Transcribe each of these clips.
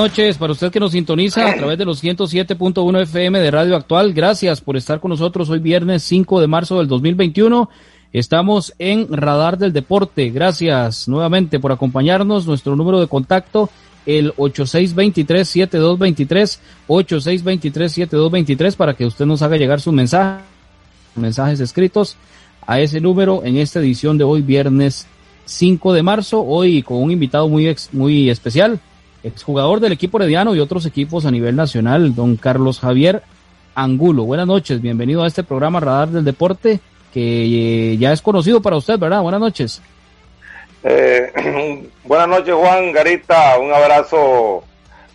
Noches para usted que nos sintoniza a través de los 107.1 FM de Radio Actual. Gracias por estar con nosotros hoy viernes 5 de marzo del 2021. Estamos en Radar del Deporte. Gracias nuevamente por acompañarnos. Nuestro número de contacto, el 8623-7223, 8623-7223, para que usted nos haga llegar su mensaje, mensajes escritos a ese número en esta edición de hoy viernes 5 de marzo, hoy con un invitado muy, ex- muy especial, exjugador del equipo herediano y otros equipos a nivel nacional, don Carlos Javier Angulo. Buenas noches, bienvenido a este programa Radar del Deporte, que eh, ya es conocido para usted, ¿verdad? Buenas noches. Eh, buenas noches, Juan Garita. Un abrazo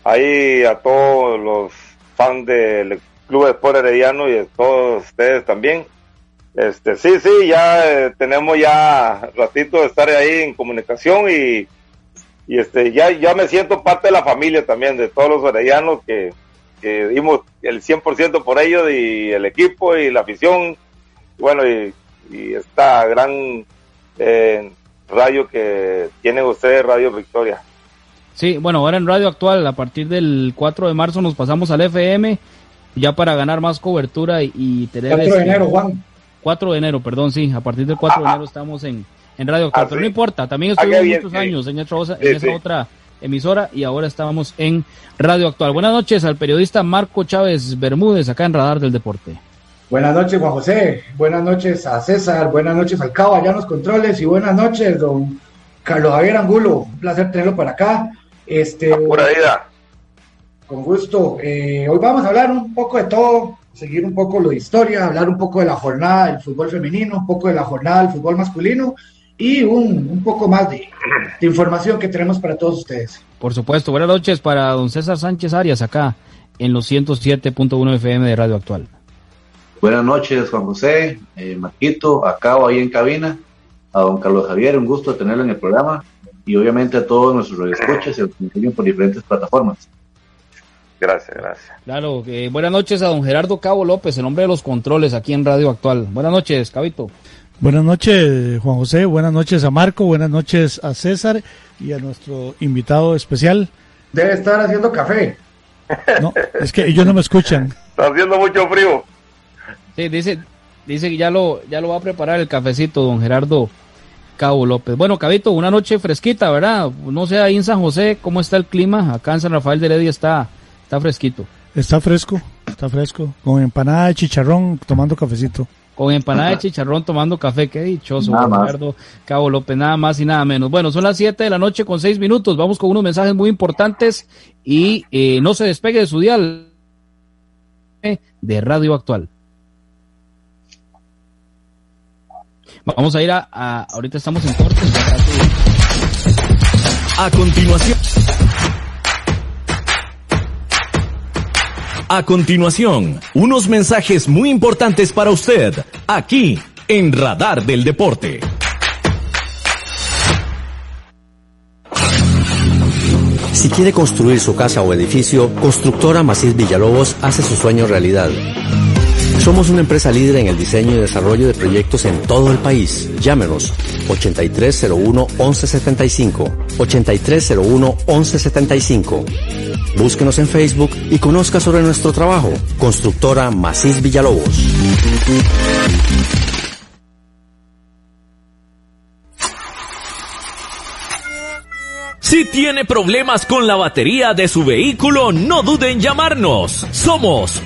ahí a todos los fans del Club Sport Herediano y a todos ustedes también. Este, sí, sí, ya eh, tenemos ya ratito de estar ahí en comunicación y, y este, ya, ya me siento parte de la familia también, de todos los heredianos que, que dimos el 100% por ellos y el equipo y la afición. Bueno, y, y esta gran eh, radio que tienen ustedes, Radio Victoria. Sí, bueno, ahora en Radio Actual, a partir del 4 de marzo nos pasamos al FM, ya para ganar más cobertura y, y tener... 4 de este, enero, Juan. 4 de enero, perdón, sí, a partir del 4 de enero estamos en, en Radio Actual, Ah, no importa, también Ah, estuvimos bien, muchos sí. años en, otra, en Sí, esa sí. otra emisora y ahora estábamos en Radio Actual. Buenas noches al periodista Marco Chávez Bermúdez, acá en Radar del Deporte. Buenas noches, Juan José. Buenas noches a César. Buenas noches al Cabo, allá en los controles. Y buenas noches, don Carlos Javier Angulo. Un placer tenerlo por acá. Este, Pura vida. con gusto. Eh, hoy vamos a hablar un poco de todo, seguir un poco lo de historia, hablar un poco de la jornada del fútbol femenino, un poco de la jornada del fútbol masculino y un, un poco más de, de información que tenemos para todos ustedes. Por supuesto, buenas noches para don César Sánchez Arias, acá en los 107.1 FM de Radio Actual. Buenas noches, Juan José, eh, Marquito, acá o ahí en cabina, a don Carlos Javier, un gusto tenerlo en el programa y obviamente a todos nuestros radioescuchas y a los que nos siguen por diferentes plataformas. Gracias, gracias. Claro, eh, buenas noches a don Gerardo Cabo López, el hombre de los controles aquí en Radio Actual. Buenas noches, Cabito. Buenas noches, Juan José. Buenas noches a Marco. Buenas noches a César y a nuestro invitado especial. Debe estar haciendo café. No, es que ellos no me escuchan. Está haciendo mucho frío. Sí, dice, dice que ya lo, ya lo va a preparar el cafecito, don Gerardo Cabo López. Bueno, Cabito, una noche fresquita, ¿verdad? No sé ahí en San José cómo está el clima. Acá en San Rafael de Heredia está, está fresquito. Está fresco, está fresco. Con empanada de chicharrón, tomando cafecito. Con empanada de chicharrón tomando café, qué dichoso, Nada don más. Gerardo Cabo López, nada más y nada menos. Bueno, son las 7 de la noche con 6 minutos. Vamos con unos mensajes muy importantes y eh, no se despegue de su dial de Radio Actual. Vamos a ir a, a- ahorita estamos en cortes. A continuación. A continuación, unos mensajes muy importantes para usted, aquí en Radar del Deporte. Si quiere construir su casa o edificio, Constructora Macís Villalobos hace su sueño realidad. Somos una empresa líder en el diseño y desarrollo de proyectos en todo el país. Llámenos 8301-1175, 8301-1175. Búsquenos en Facebook y conozca sobre nuestro trabajo. Constructora Macís Villalobos. Si tiene problemas con la batería de su vehículo, no duden en llamarnos. Somos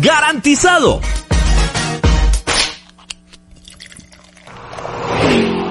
¡Garantizado!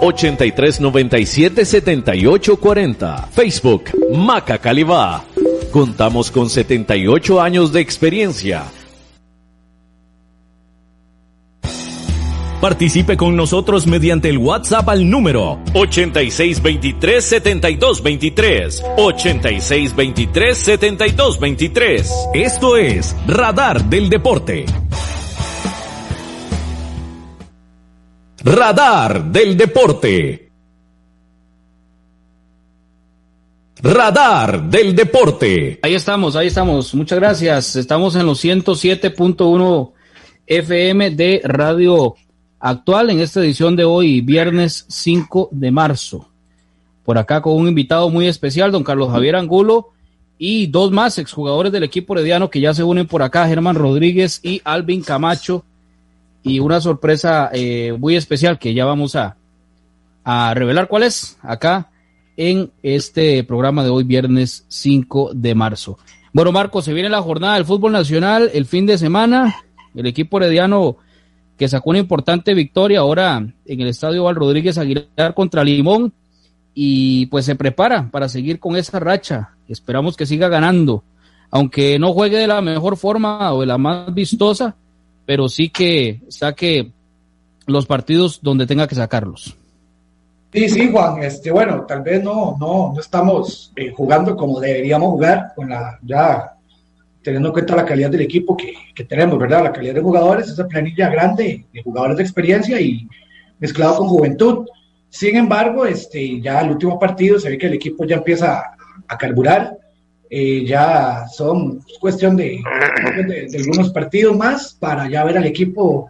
8397-7840, Facebook Maca Calibá. Contamos con 78 años de experiencia. Participe con nosotros mediante el WhatsApp al número 8623-7223. 8623-7223. Esto es Radar del Deporte. Radar del Deporte. Radar del Deporte. Ahí estamos, ahí estamos. Muchas gracias. Estamos en los 107.1 FM de Radio Actual en esta edición de hoy, viernes 5 de marzo. Por acá con un invitado muy especial, don Carlos Javier Angulo, y dos más exjugadores del equipo herediano que ya se unen por acá, Germán Rodríguez y Alvin Camacho. Y una sorpresa eh, muy especial que ya vamos a, a revelar cuál es acá en este programa de hoy, viernes 5 de marzo. Bueno, Marco, se viene la jornada del fútbol nacional el fin de semana. El equipo herediano que sacó una importante victoria ahora en el estadio Val Rodríguez Aguilar contra Limón y pues se prepara para seguir con esa racha. Esperamos que siga ganando, aunque no juegue de la mejor forma o de la más vistosa, pero sí que saque los partidos donde tenga que sacarlos. Sí, sí, Juan, este, bueno, tal vez no, no, no estamos eh, jugando como deberíamos jugar, con la, ya teniendo en cuenta la calidad del equipo que, que, tenemos, ¿verdad? La calidad de jugadores, esa planilla grande de jugadores de experiencia y mezclado con juventud. Sin embargo, este, ya el último partido se ve que el equipo ya empieza a carburar, eh, ya son cuestión de, de, de, algunos partidos más para ya ver al equipo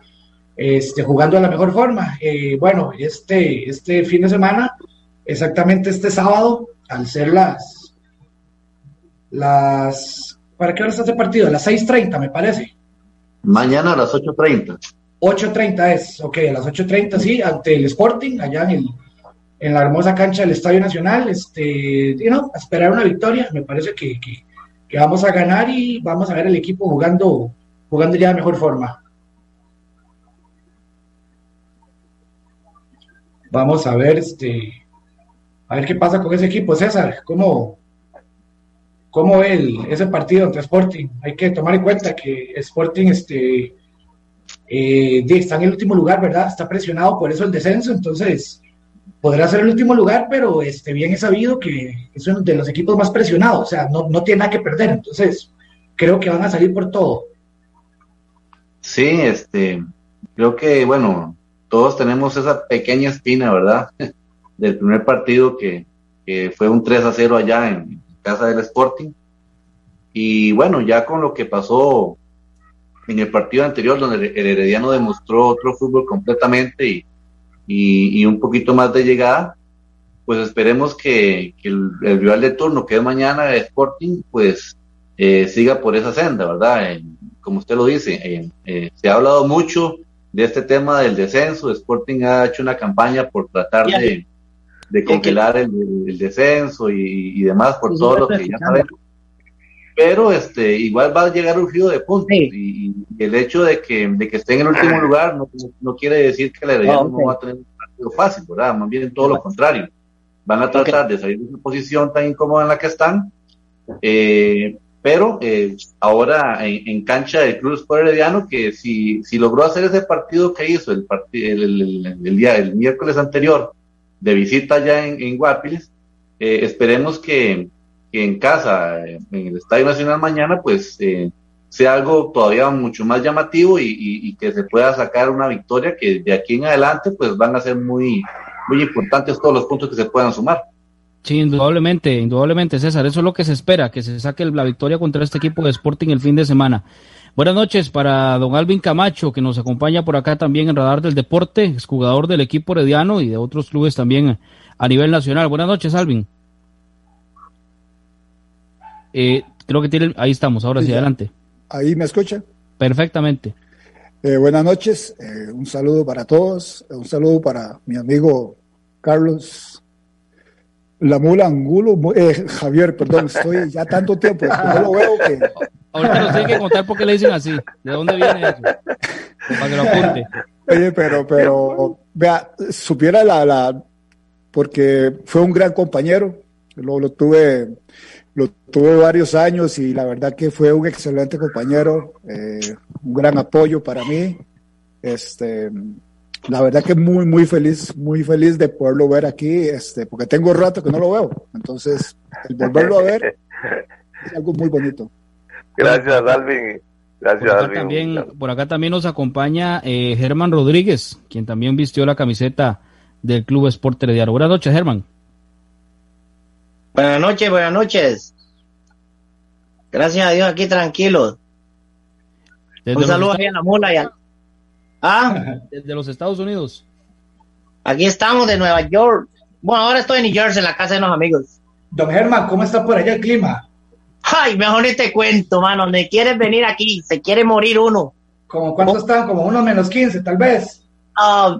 este, jugando de la mejor forma. Eh, bueno, este, este fin de semana, exactamente este sábado, al ser las, las, ¿para qué hora está este partido? A las 6.30 me parece. Mañana a las 8.30. 8.30 es, ok, a las 8.30 sí, ante el Sporting, allá en el, en la hermosa cancha del Estadio Nacional, este, a esperar una victoria, me parece que, que, vamos a ganar y vamos a ver el equipo jugando, jugando ya de mejor forma. Vamos a ver, este, a ver qué pasa con ese equipo, César, cómo, cómo ve ese partido entre Sporting. Hay que tomar en cuenta que Sporting, este, eh, está en el último lugar, ¿verdad? Está presionado por eso el descenso, entonces podrá ser el último lugar, pero este, bien es sabido que es uno de los equipos más presionados, o sea, no, no tiene nada que perder, entonces creo que van a salir por todo. Sí, este, creo que, bueno, todos tenemos esa pequeña espina, ¿verdad? Del primer partido que, que fue un 3 a 0 allá en casa del Sporting. Y bueno, ya con lo que pasó en el partido anterior, donde el Herediano demostró otro fútbol completamente y, y, un poquito más de llegada, pues esperemos que, el, rival de turno, que es mañana Sporting, pues eh, siga por esa senda, ¿verdad? como usted lo dice, eh, se ha hablado mucho de este tema del descenso, Sporting ha hecho una campaña por tratar de, de congelar el, descenso y, demás por todo lo que ya sabemos. Pero este, igual va a llegar un río de puntos y, el hecho de que, de que esté en el último lugar no, no quiere decir que la Herediano no va a tener un partido fácil, ¿verdad? Más bien todo lo contrario. Van a tratar de salir de una posición tan incómoda en la que están, eh, pero eh, ahora en, cancha del Club Sport Herediano, que si, si logró hacer ese partido que hizo el, el, el, día, el miércoles anterior, de visita ya en, en Guapiles. Eh, esperemos que, en casa, en el Estadio Nacional mañana, pues eh, sea algo todavía mucho más llamativo y, que se pueda sacar una victoria que de aquí en adelante pues van a ser muy, muy importantes todos los puntos que se puedan sumar. Sí, indudablemente, indudablemente, César. Eso es lo que se espera, que se saque la victoria contra este equipo de Sporting el fin de semana. Buenas noches para don Alvin Camacho, que nos acompaña por acá también en Radar del Deporte, es jugador del equipo herediano y de otros clubes también a nivel nacional. Buenas noches, Alvin. Eh, creo que tiene, ahí estamos, ahora sí, adelante. Ahí me escucha. Perfectamente. Eh, buenas noches, eh, un saludo para todos, un saludo para mi amigo Carlos la mula Angulo, Javier, perdón, estoy ya tanto tiempo, no lo veo que Ahorita nos tiene que contar por qué le dicen así. ¿De dónde viene eso? Para que lo apunte. Oye, pero, pero, vea, supiera la, la, porque fue un gran compañero. Lo, lo tuve, lo tuve varios años y la verdad que fue un excelente compañero, eh, un gran apoyo para mí. Este, la verdad que muy, muy feliz, muy feliz de poderlo ver aquí, este, porque tengo rato que no lo veo. Entonces, el volverlo a ver es algo muy bonito. Gracias, Alvin. Gracias, por acá También, por acá también nos acompaña eh, Germán Rodríguez, quien también vistió la camiseta del Club Sport de Buenas noches, Germán. Buenas noches, buenas noches. Gracias a Dios, aquí tranquilos. Un saludo a la mula y ¿Ah? Desde los Estados Unidos. Aquí estamos de Nueva York. Bueno, ahora estoy en New Jersey, en la casa de unos amigos. Don Germán, ¿cómo está por allá el clima? Ay, mejor ni te cuento, mano. ¿Me quieres venir aquí? Se quiere morir uno. ¿Cómo cuánto están? Como uno menos 15, tal vez. Ah,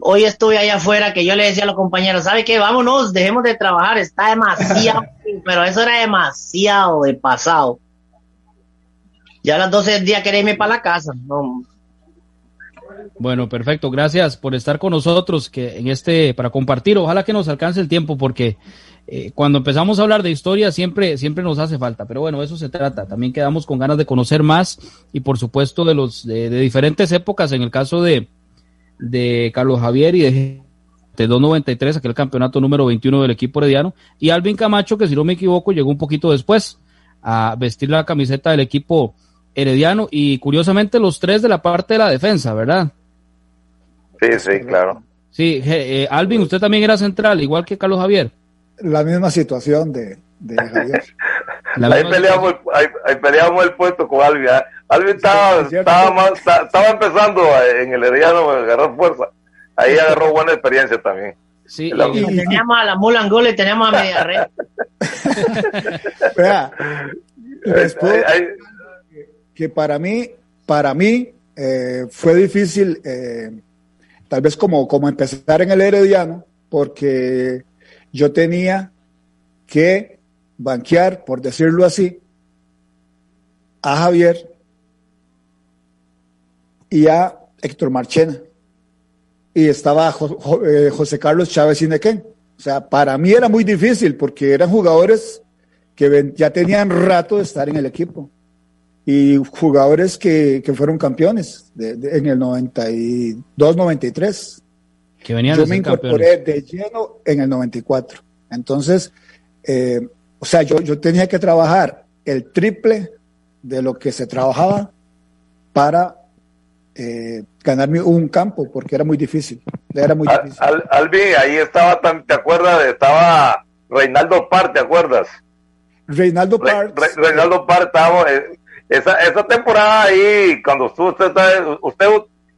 hoy estuve allá afuera que yo le decía a los compañeros, ¿sabe qué? Vámonos, dejemos de trabajar. Está demasiado, pero eso era demasiado de pasado. Ya a las 12 del día quería irme para la casa. Bueno, perfecto. Gracias por estar con nosotros que en este para compartir. Ojalá que nos alcance el tiempo porque eh, cuando empezamos a hablar de historia siempre, siempre nos hace falta, pero bueno, eso se trata. También quedamos con ganas de conocer más y por supuesto de los de, diferentes épocas, en el caso de, de Carlos Javier y de, de 293, aquel campeonato número 21 del equipo herediano, y Alvin Camacho, que si no me equivoco llegó un poquito después a vestir la camiseta del equipo herediano y curiosamente los tres de la parte de la defensa, ¿verdad? Sí, sí, claro. Sí, eh, Alvin, usted también era central, igual que Carlos Javier la misma situación de, de Javier. ahí, peleamos, ahí, peleamos el puesto con Alvin. ¿eh? Alvin estaba, estaba, estaba, empezando en el Herediano a agarrar fuerza. Ahí agarró buena experiencia también. Sí, y, teníamos a la Mula Angola y teníamos a Media Red. Vea, que para mí, para mí eh, fue difícil, eh, tal vez como, como empezar en el Herediano, porque yo tenía que banquear, por decirlo así, a Javier y a Héctor Marchena. Y estaba eh, José Carlos Chávez Inequén. O sea, para mí era muy difícil porque eran jugadores que ya tenían rato de estar en el equipo y jugadores que, fueron campeones en el 92-93. Que venían Yo me incorporé de lleno en el 94. Entonces, eh, o sea, yo, yo tenía que trabajar el triple de lo que se trabajaba para eh, ganarme un campo, porque era muy difícil. Era muy difícil. Albi, ahí estaba, ¿te acuerdas? Estaba Reinaldo Par, ¿te acuerdas? Reinaldo Par. Reinaldo Par, estaba, eh, esa, esa temporada ahí, cuando usted, usted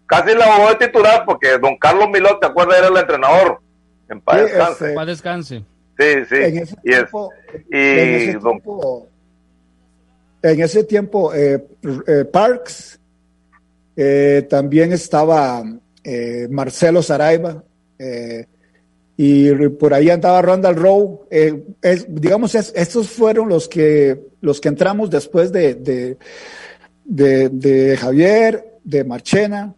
casi la jugó de titular, porque don Carlos Milot, ¿te acuerdas? Era el entrenador. En paz descanse. En descanse. Sí, sí. En ese tiempo, y en ese tiempo, en ese tiempo eh, eh, Parks, eh, también estaba Marcelo Saraiva, y por ahí andaba Randall Rowe. Es, digamos, estos fueron los que, los que entramos después de, de, de, de Javier, de Marchena,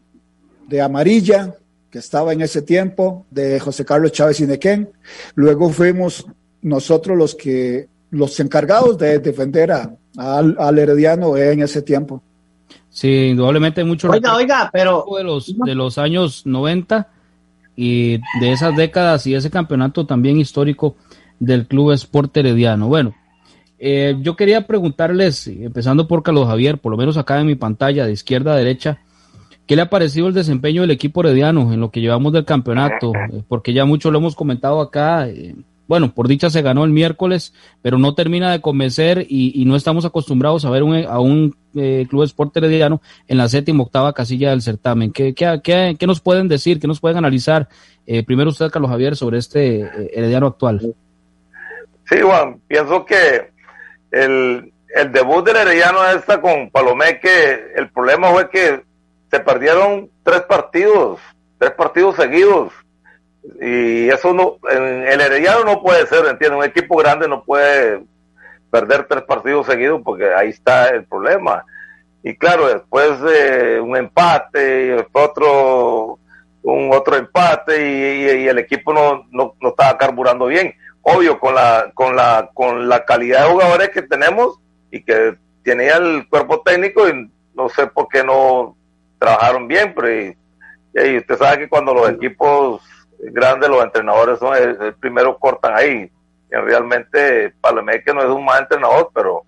de Amarilla, que estaba en ese tiempo, de José Carlos Chávez Inequén. Luego fuimos nosotros los que los encargados de defender a, al, Herediano en ese tiempo. Sí, indudablemente mucho Oiga, oiga, pero de los de los años 90 y de esas décadas y ese campeonato también histórico del Club Sport Herediano. Bueno, eh, yo quería preguntarles, empezando por Carlos Javier, por lo menos acá en mi pantalla de izquierda a derecha, ¿Qué le ha parecido el desempeño del equipo herediano en lo que llevamos del campeonato? Eh, porque ya mucho lo hemos comentado acá. Eh, bueno, por dicha se ganó el miércoles, pero no termina de convencer y, no estamos acostumbrados a ver un, a un eh, club sport herediano en la séptima octava casilla del certamen. ¿Qué, qué, qué, nos pueden decir? ¿Qué nos pueden analizar? primero usted, Carlos Javier, sobre este herediano actual. Sí, Juan, pienso que el, el debut del herediano está con Palomeque, el problema fue que se perdieron tres partidos, tres partidos seguidos. Y eso no, en el Herediano no puede ser, entiende, un equipo grande no puede perder tres partidos seguidos porque ahí está el problema. Y claro, después de un empate y otro, un otro empate y, el equipo no, no, no, estaba carburando bien. Obvio, con la, con la, con la calidad de jugadores que tenemos y que tenía el cuerpo técnico y no sé por qué no, trabajaron bien, pero y, usted sabe que cuando los equipos grandes, los entrenadores son el, primero cortan ahí. Y realmente que no es un mal entrenador, pero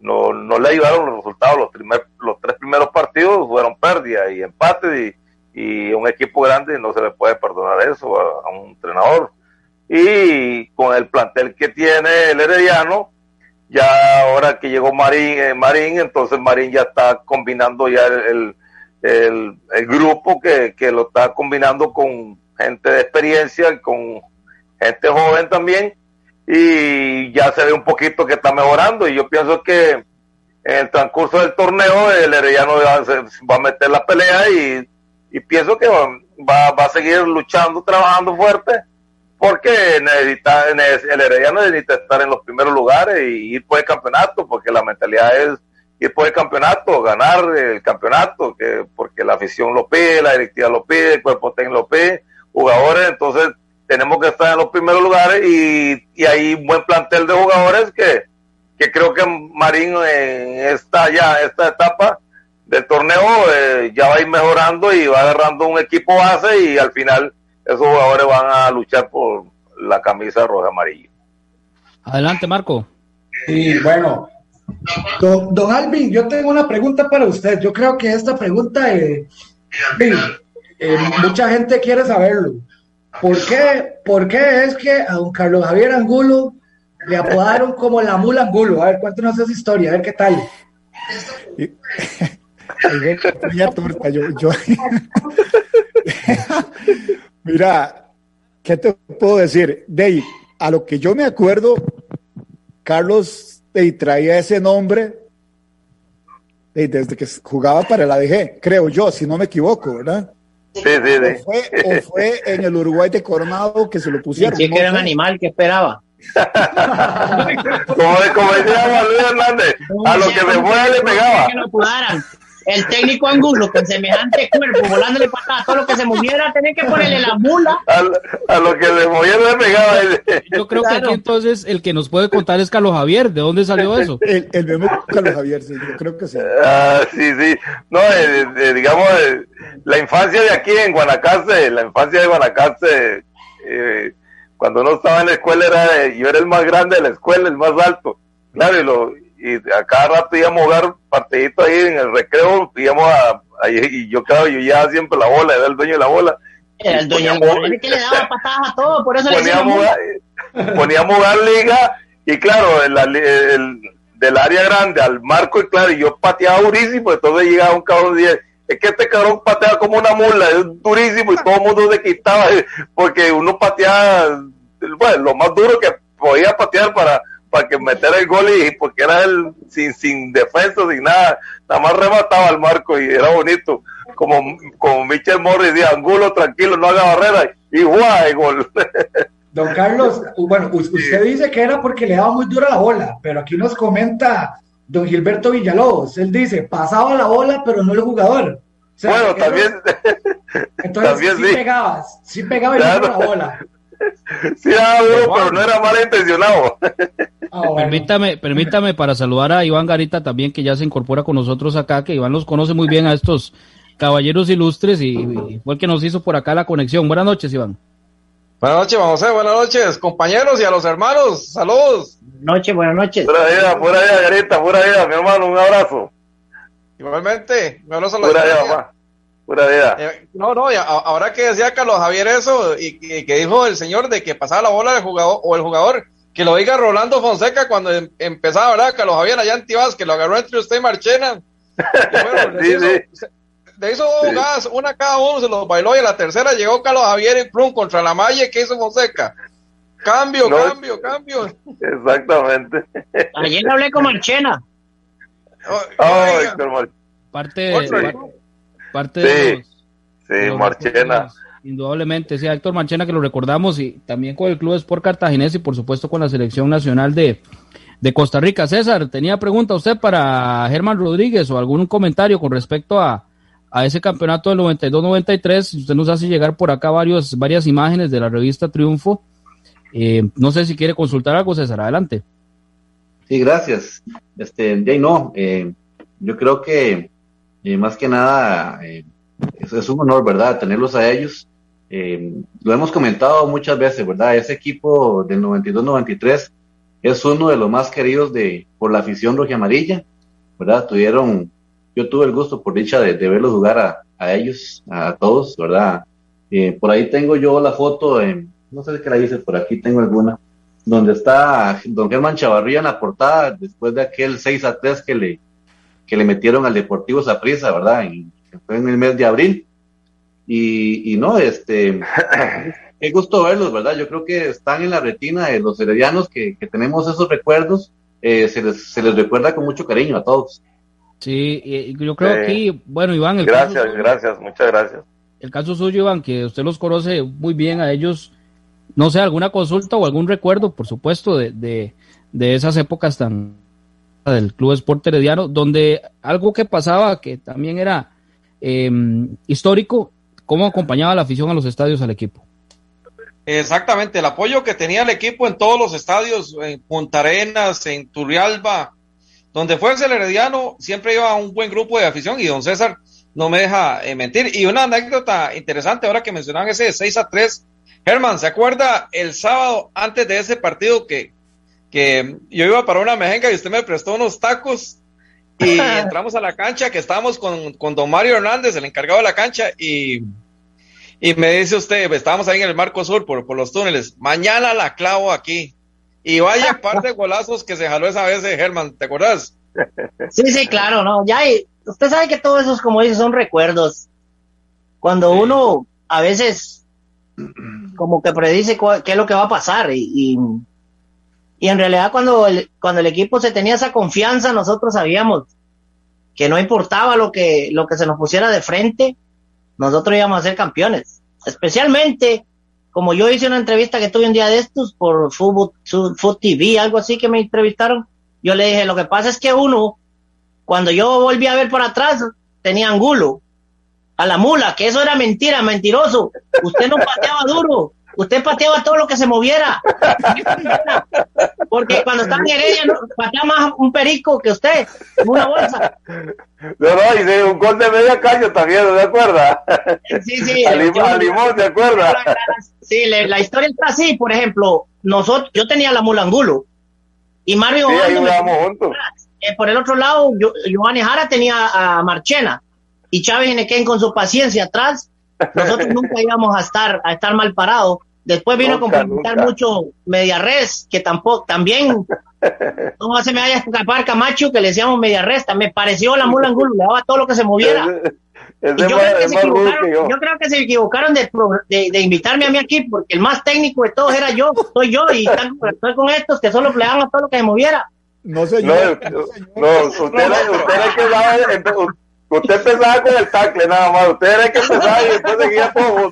no, no le ayudaron los resultados. Los, primer, los tres primeros partidos fueron pérdidas y empate y, y un equipo grande no se le puede perdonar eso a, un entrenador. Y con el plantel que tiene el Herediano, ya ahora que llegó Marín, eh, Marín entonces Marín ya está combinando ya el el, grupo que, lo está combinando con gente de experiencia y con gente joven también. Y ya se ve un poquito que está mejorando. Y yo pienso que en el transcurso del torneo el Herediano va a, meter la pelea y, pienso que va, va, a seguir luchando, trabajando fuerte porque necesita, el Herediano necesita estar en los primeros lugares y ir por el campeonato porque la mentalidad es ir por el campeonato, ganar el campeonato, que porque la afición lo pide, la directiva lo pide, el cuerpo técnico lo pide, jugadores, entonces tenemos que estar en los primeros lugares y, y hay un buen plantel de jugadores que, que creo que Marín en esta ya esta etapa del torneo eh, ya va a ir mejorando y va agarrando un equipo base y al final esos jugadores van a luchar por la camisa roja amarilla. Adelante, Marco. Sí, bueno, Don, don, Alvin, yo tengo una pregunta para usted. Yo creo que esta pregunta, eh, eh, mucha gente quiere saberlo. ¿Por qué, ¿Por qué es que a don Carlos Javier Angulo le apodaron como la mula Angulo? A ver, cuéntanos esa historia, a ver qué tal. Mira, ¿qué te puedo decir? Dave, a lo que yo me acuerdo, Carlos y traía ese nombre desde que jugaba para la ADG, creo yo, si no me equivoco, ¿verdad? Sí, sí, sí. O fue, o fue en el Uruguay de Coronado que se lo pusieron. Sí, no que era un animal que esperaba. como, como decía Luis Hernández, a lo que se fue le pegaba. Que no. El técnico Angulo con semejante cuerpo, volándole patada, todo lo que se moviera, tenía que ponerle la mula. A, a lo que se movía le pegaba. Yo creo que aquí entonces el que nos puede contar es Carlos Javier. ¿De dónde salió eso? El, el mismo Carlos Javier, sí, yo creo que sí. Ah, sí, sí. No, eh, eh, digamos, eh, la infancia de aquí en Guanacaste, la infancia de Guanacaste, eh, cuando uno estaba en la escuela, era, yo era el más grande de la escuela, el más alto. Claro, y, lo, y a cada rato íbamos a jugar partidito ahí en el recreo, íbamos a, y yo, claro, yo ya siempre la bola, era el dueño de la bola. Era el dueño Poníamos- gol, el que le daba patadas a todo, por eso le la poníamos, a- poníamos a liga y claro, el, el- del área grande al marco y claro, y yo pateaba durísimo, entonces llegaba un cabrón y decía, es que este cabrón patea como una mula, es durísimo y todo el mundo se quitaba porque uno pateaba, bueno, lo más duro que podía patear para para que meter el gol y porque era el sin, sin defensa, sin nada, nada más remataba al marco y era bonito, como, como Michel Morris decía, Angulo tranquilo, no haga barrera y ¡guau! el gol. Don Carlos, bueno, usted dice que era porque le daba muy dura la bola, pero aquí nos comenta don Gilberto Villalobos. Él dice, pasaba la bola, pero no el jugador. O sea, bueno, también, Entonces, también sí, sí. pegabas, sí pegaba y Claro. la bola. sí daba duro, pero no era malintencionado. Ah, bueno. Permítame, permítame para saludar a Iván Garita también, que ya se incorpora con nosotros acá, que Iván los conoce muy bien a estos caballeros ilustres y, y fue el que nos hizo por acá la conexión. Buenas noches, Iván. Buenas noches, Juan José, buenas noches, compañeros y a los hermanos, saludos. Noche, buenas noches. Pura vida, pura vida, Garita, pura vida, mi hermano, un abrazo. Igualmente, me abrazo a la Pura vida. Eh, no, no, ahora que decía Carlos Javier eso y, y que dijo el señor de que pasaba la bola del jugador o el jugador, que lo diga Rolando Fonseca cuando em- empezaba, ¿verdad? Carlos Javier allá en Tibás, que lo agarró entre usted y Marchena. Y bueno, le Sí, hizo, sí. le hizo dos jugadas, una cada uno, se los bailó y a la tercera llegó Carlos Javier y plum contra la malla que hizo Fonseca. Cambio, No. cambio, cambio. Exactamente. Ayer hablé con Marchena. Héctor Mar- Parte de, parte Sí, de los- de sí, los Marchena. Indudablemente, sí, a Héctor Marchena que lo recordamos y también con el Club Sport Cartaginés y por supuesto con la selección nacional de, de Costa Rica. César, tenía pregunta usted para Germán Rodríguez o algún comentario con respecto a, a ese campeonato del 92-93. Usted nos hace llegar por acá varios, varias imágenes de la revista Triunfo. Eh, no sé si quiere consultar algo, César, adelante. Sí, gracias. Este, ya y no, eh, yo creo que eh, más que nada eh, es, un honor, ¿verdad? Tenerlos a ellos. Eh, lo hemos comentado muchas veces, ¿verdad? Ese equipo del 92-93 es uno de los más queridos de por la afición roja amarilla, ¿verdad? Tuvieron, yo tuve el gusto por dicha de, verlos jugar a, a ellos, a todos, ¿verdad? Eh, por ahí tengo yo la foto, no sé qué la hice, por aquí tengo alguna donde está don Germán Chavarría en la portada después de aquel 6 a 3 que le, que le metieron al Deportivo Saprissa, ¿verdad? En, que fue en el mes de abril. Y, y no, este, qué gusto verlos, ¿verdad? Yo creo que están en la retina de los heredianos que, que tenemos esos recuerdos, eh, se, les, se les recuerda con mucho cariño a todos. Sí, y- yo creo Sí. aquí, bueno, Iván, el Gracias, caso- gracias, muchas gracias. el caso suyo, Iván, que usted los conoce muy bien a ellos, no sé, alguna consulta o algún recuerdo, por supuesto, de, de, de esas épocas tan del Club Sport Herediano, donde algo que pasaba que también era eh, histórico, cómo acompañaba la afición a los estadios al equipo. Exactamente, el apoyo que tenía el equipo en todos los estadios, en Punta Arenas, en Turrialba, donde fuese el Herediano, siempre iba un buen grupo de afición y don César no me deja eh, mentir. Y una anécdota interesante ahora que mencionaban ese de 6 a 3. Germán, ¿se acuerda el sábado antes de ese partido que, que yo iba para una mejenga y usted me prestó unos tacos y entramos a la cancha que estábamos con, con don Mario Hernández, el encargado de la cancha, y y me dice usted, estábamos ahí en el Marco Sur por, por los túneles, mañana la clavo aquí. Y vaya par de golazos que se jaló esa vez de Germán, ¿te acuerdas? Sí, sí, claro, no. Ya, y usted sabe que todos esos, como dice, son recuerdos. Cuando uno a veces como que predice qué es lo que va a pasar y, y, y en realidad cuando el, cuando el equipo se tenía esa confianza, nosotros sabíamos que no importaba lo que, lo que se nos pusiera de frente, nosotros íbamos a ser campeones. Especialmente, como yo hice una entrevista que tuve un día de estos por Food, TV, algo así que me entrevistaron, yo le dije, lo que pasa es que uno, cuando yo volví a ver por atrás, tenía angulo a la mula, que eso era mentira, mentiroso. Usted no pateaba duro, usted pateaba todo lo que se moviera. Porque cuando estaba en Heredia, no, pateaba más un perico que usted, en una bolsa. No, no, y de un gol de media caña también, ¿no se acuerda? Sí, sí. A limón, a limón, ¿se acuerda? Sí, la historia está así, por ejemplo, nosotros, yo tenía la mula angulo y Mario Sí, ahí juntos. eh, por el otro lado, yo, Giovanni Jara tenía a Marchena y Chávez Enequén con su paciencia atrás. Nosotros nunca íbamos a estar, a estar mal parados. Después vino Nunca, a complementar nunca. mucho Mediarres, que tampoco, también, no se me vaya a escapar Camacho, que le decíamos Mediarres, me pareció la mula angulo, le daba todo lo que se moviera. Ese Y yo, más- creo que se equivocaron, que yo. yo creo que se equivocaron de, pro- de, de invitarme a mí aquí, porque el más técnico de todos era yo, soy yo, y están- estoy con estos que solo plegaban todo lo que se moviera. No, No, señor. no, usted era, usted era usted empezaba con el tackle nada más, usted era el que empezaba y después seguía todo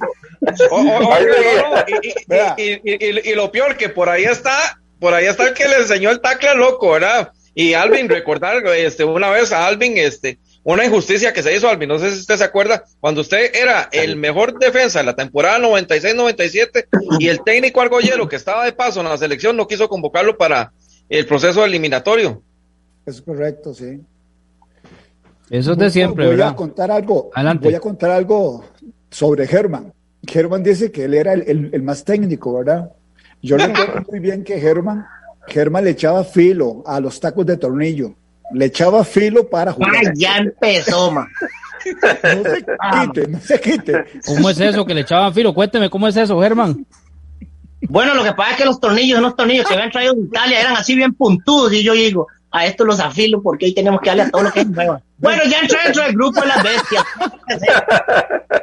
y- lo peor que por ahí está, por ahí está el que le enseñó el tacle al loco, ¿verdad? Y Alvin, recordar este, una vez a Alvin, este, una injusticia que se hizo, Alvin, no sé si usted se acuerda, cuando usted era el mejor defensa de la temporada 96-97 y el técnico Argollero que estaba de paso en la selección no quiso convocarlo para el proceso eliminatorio. Es correcto, sí. Eso es de siempre, voy ¿verdad? a contar algo. Adelante. Voy a contar algo sobre Germán. Germán dice que él era el, el- el más técnico, ¿verdad? Yo recuerdo muy bien que Germán, Germán le echaba filo a los tacos de tornillo. Le echaba filo para jugar. Ay, ya empezó, man. No se quite, no se quite. ¿Cómo es eso que le echaban filo? Cuénteme, ¿cómo es eso, Germán? Bueno, lo que pasa es que los tornillos, unos tornillos que habían traído de Italia eran así bien puntudos y yo digo, a esto los afilo porque ahí tenemos que darle a todo lo que es nuevo. Bueno, ya entré dentro del grupo de las bestias.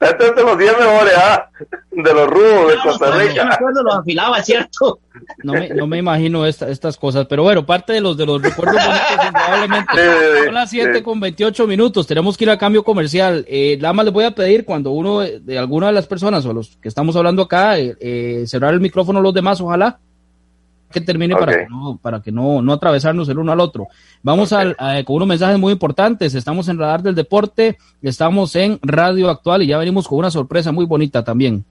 Este es de los 10 mejores, ¿ah? De los rudos de Yo Costa me Rica. acuerdo, los afilaba, es ¿cierto? No me, no me imagino esta- estas cosas, pero bueno, parte de los de los recuerdos bonitos. Sí, sí. Son las 7 Sí. con 28 minutos, tenemos que ir a cambio comercial. Eh, nada más les voy a pedir cuando uno de, de alguna de las personas o los que estamos hablando acá, eh, eh, cerrar el micrófono los demás, ojalá que termine para que, no, para que no, no atravesarnos el uno al otro. Vamos al- a- con unos mensajes muy importantes. Estamos en Radar del Deporte, estamos en Radio Actual y ya venimos con una sorpresa muy bonita también.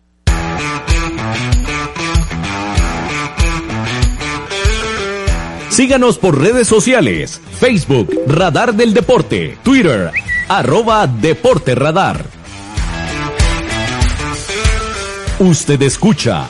Síganos por redes sociales, Facebook, Radar del Deporte, Twitter, arroba Deporte Radar. Usted escucha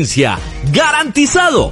¡Garantizado!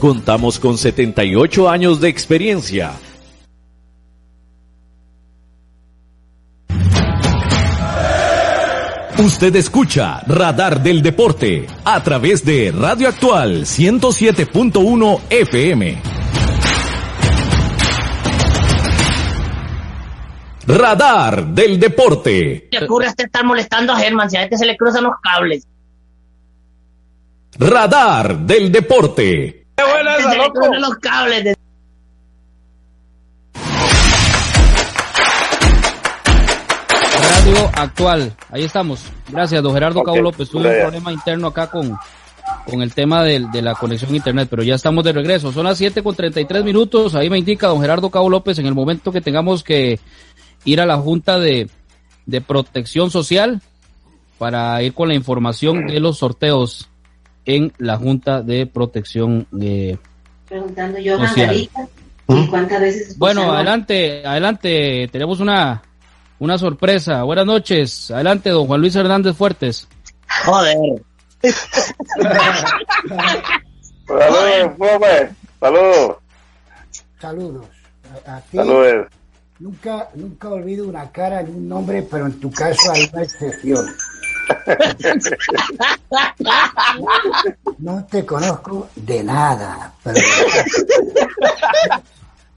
Contamos con 78 años de experiencia. Usted escucha Radar del Deporte a través de Radio Actual 107.1 FM. Radar del Deporte. ¿Qué ocurre hasta estar molestando a Germán? Si a este se le cruzan los cables. Radar del Deporte. ¡Qué buena esa, loco! los cables de... Radio Actual. Ahí estamos. Gracias, don Gerardo Cabo López. Tuve un problema interno acá con, con el tema de, de, la conexión a internet, pero ya estamos de regreso. Son las 7 con 33 minutos. Ahí me indica don Gerardo Cabo López en el momento que tengamos que ir a la Junta de, de Protección Social para ir con la información de los sorteos en la Junta de Protección eh, Preguntando yo a Social. ¿y cuántas veces Bueno, adelante, adelante, tenemos una, una sorpresa. Buenas noches, adelante, don Juan Luis Hernández Fuertes. Joder. Saludos. Saludos. Saludos. Saludos. nunca, nunca olvido una cara ni un nombre, pero en tu caso hay una excepción. No te conozco de nada, pero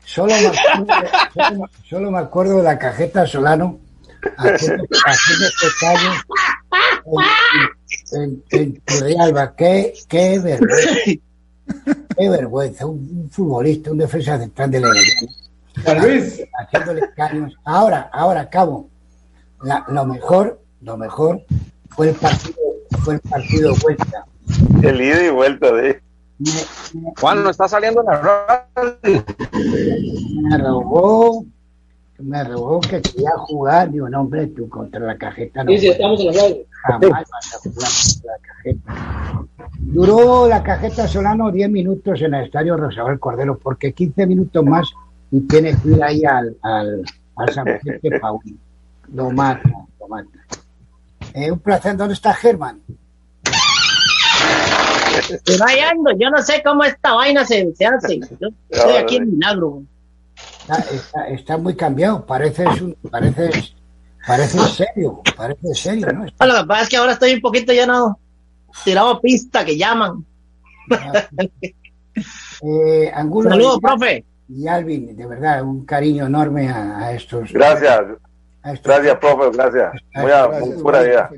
solo me acuerdo, solo, solo me acuerdo de la cajeta Solano haciendo, haciendo pecados en, en. Qué, qué vergüenza. Qué vergüenza. Un, un futbolista, un defensa central de la Luis. haciéndole caños. Ahora, ahora, Cabo, la- lo mejor, lo mejor fue el partido, fue el partido vuelta. El ida y vuelta de. Juan, no está saliendo en la radio. Me robó, me robó que quería jugar. Digo, no, hombre, tú contra la cajeta no. Sí, sí, estamos en la radio. Jamás vas a jugar contra la cajeta. Duró la cajeta Solano 10 minutos en el estadio Rosabel Cordero, porque 15 minutos más y tienes que ir ahí al, al, al San Vicente Pauli. Lo mata, lo mata. Eh, un placer, ¿dónde está Germán? Ahí ando, yo no sé cómo esta vaina se, se hace. Yo estoy aquí en Milagro. Está, está, está muy cambiado, pareces un, pareces, pareces serio, pareces serio, ¿no? Ah, Lo que pasa es que ahora estoy un poquito ya no tirado a pista que llaman. Eh, Angulo Saludos, y- profe. Y Alvin, de verdad, un cariño enorme a, a estos. Gracias. Gracias, profe. Gracias. Muy, a- muy pura idea.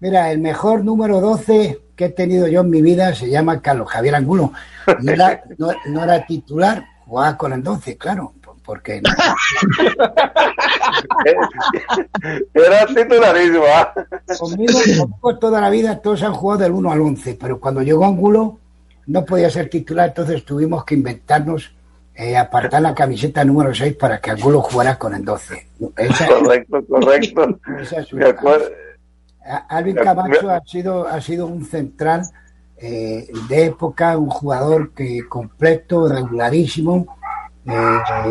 Mira, el mejor número 12 que he tenido yo en mi vida se llama Carlos Javier Angulo. No era, no, no era titular, jugaba con el 12, claro, por- porque no. Era titularísimo. ¿ah? Conmigo, conmigo toda la vida todos han jugado del 1 al 11, pero cuando llegó Angulo no podía ser titular, entonces tuvimos que inventarnos eh, apartar la camiseta número 6 para que Angulo jugara con el 12. Esa- Correcto, correcto. esa es Me acuerdo. A- Alvin Camacho ha sido, ha sido un central eh, de época, un jugador que completo, regularísimo. Eh,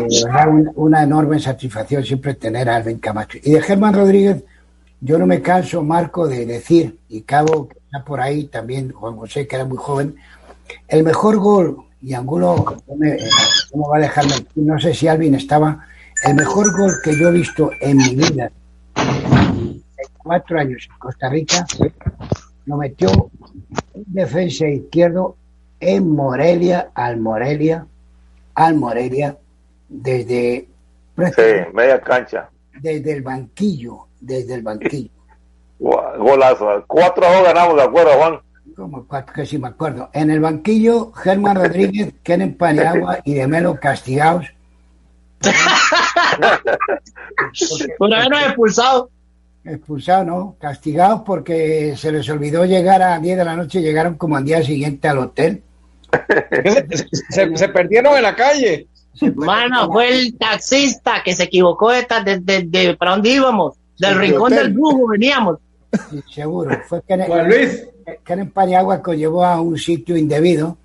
de verdad, un- una enorme satisfacción siempre tener a Alvin Camacho. Y de Germán Rodríguez, yo no me canso, Marco, de decir, y Cabo, que está por ahí también, Juan José, que era muy joven, El mejor gol, y Angulo no me va a dejar mentir, no sé si Alvin estaba, el mejor gol que yo he visto en mi vida, en cuatro años en Costa Rica, lo metió un defensa izquierdo en Morelia, al Morelia, al Morelia, desde, Sí, media cancha. desde el banquillo, desde el banquillo. Golazo. 4 a 2 ganamos, ¿de acuerdo, Juan? Como cuatro, que sí me acuerdo. En el banquillo, Germán Rodríguez, Kenen Paniagua y de Melo castigados. Una vez nos expulsado. Expulsados, ¿no? Castigados porque se les olvidó llegar a 10 de la noche, llegaron como al día siguiente al hotel. Se, se perdieron en la calle. Mano, fue el taxista que se equivocó de, de, de- de- para dónde íbamos. Del Sí, rincón hotel. del brujo veníamos. Sí, seguro. Fue Kenen, Juan Luis. Kenen Paniagua que llevó a un sitio indebido.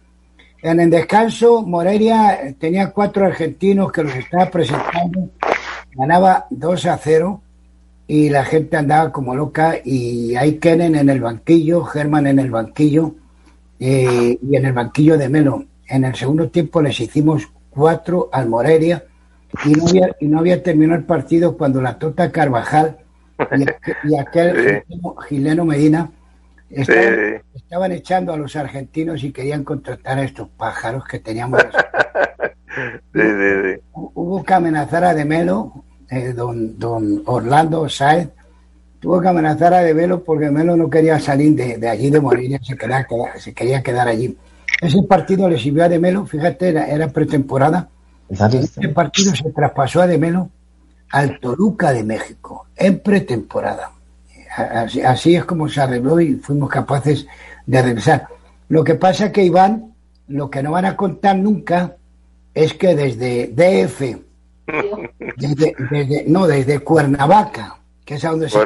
En el descanso, Morelia tenía cuatro argentinos que los estaba presentando. Ganaba 2 a 0 y la gente andaba como loca. Y hay Kenen en el banquillo, Germán en el banquillo eh, y en el banquillo de Melo. En el segundo tiempo les hicimos cuatro al Morelia y no había, y no había terminado el partido cuando la Tota Carvajal y, aqu- y aquel Sí. Gileno Medina estaban, Sí. estaban echando a los argentinos y querían contratar a estos pájaros que teníamos. Sí, sí, sí. Hubo que amenazar a De Melo, eh, don, don Orlando Sáez, tuvo que amenazar a De Melo porque Melo no quería salir de, de allí de Morelia, se quería, quedar, se quería quedar allí. Ese partido le sirvió a De Melo, fíjate, era, era pretemporada. Ese partido se traspasó a De Melo al Toluca de México, en pretemporada. Así, así es como se arregló y fuimos capaces de regresar. Lo que pasa que Iván, lo que no van a contar nunca es que desde DF, desde, desde- no, desde Cuernavaca, que es a donde se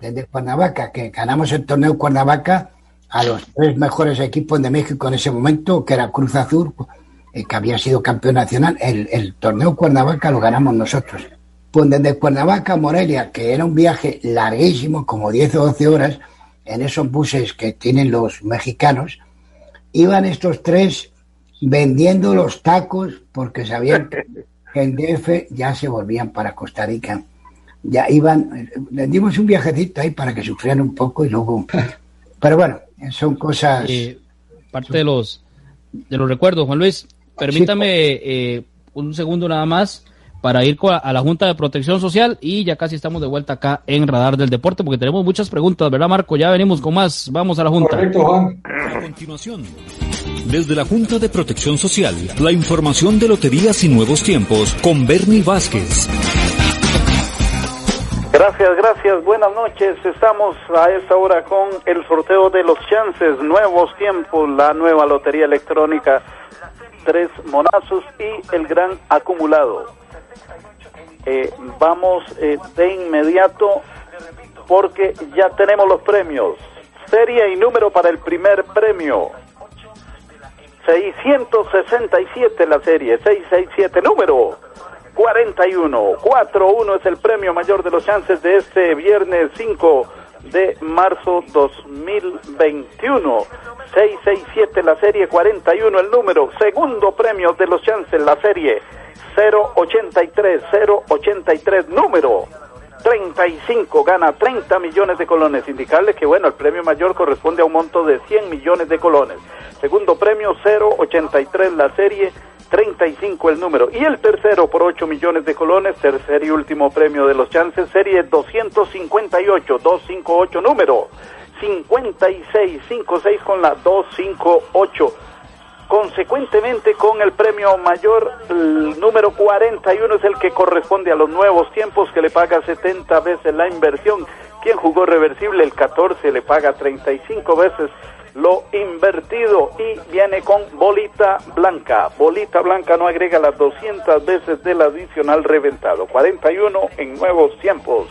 desde Cuernavaca, que ganamos el torneo Cuernavaca a los tres mejores equipos de México en ese momento, que era Cruz Azul, eh, que había sido campeón nacional. El, el torneo Cuernavaca lo ganamos nosotros. Pues desde Cuernavaca a Morelia, que era un viaje larguísimo, como 10 o 12 horas, en esos buses que tienen los mexicanos, iban estos tres vendiendo los tacos porque sabían que en DF ya se volvían para Costa Rica. Ya iban, eh, les dimos un viajecito ahí para que sufrieran un poco y luego... Pero bueno, son cosas... Eh, parte de los de los recuerdos, Juan Luis. Permítame eh, un segundo nada más para ir a la Junta de Protección Social y ya casi estamos de vuelta acá en Radar del Deporte porque tenemos muchas preguntas, ¿verdad, Marco? Ya venimos con más. Vamos a la Junta. Correcto, Juan. A continuación, desde la Junta de Protección Social, la información de loterías y nuevos tiempos con Bernie Vázquez. Gracias, gracias. Buenas noches. Estamos a esta hora con el sorteo de los chances, nuevos tiempos, la nueva lotería electrónica, tres monazos y el gran acumulado. Eh, vamos eh, de inmediato porque ya tenemos los premios. Serie y número para el primer premio. 667 la serie, 667 número 41. 41 es el premio mayor de los chances de este viernes 5 de marzo 2021. 667 la serie, 41 el número. Segundo premio de los chances, la serie 083, 083 número. 35 gana 30 millones de colones. Indicarles que, bueno, el premio mayor corresponde a un monto de 100 millones de colones. Segundo premio 083 la serie, 35 el número. Y el tercero por 8 millones de colones, tercer y último premio de los chances, serie 258, 258 número. 56, 56 con la 258. Consecuentemente, con el premio mayor, el número 41 es el que corresponde a los nuevos tiempos, que le paga 70 veces la inversión. Quien jugó reversible, el 14, le paga 35 veces lo invertido y viene con bolita blanca. Bolita blanca no agrega las 200 veces del adicional reventado. 41 en nuevos tiempos.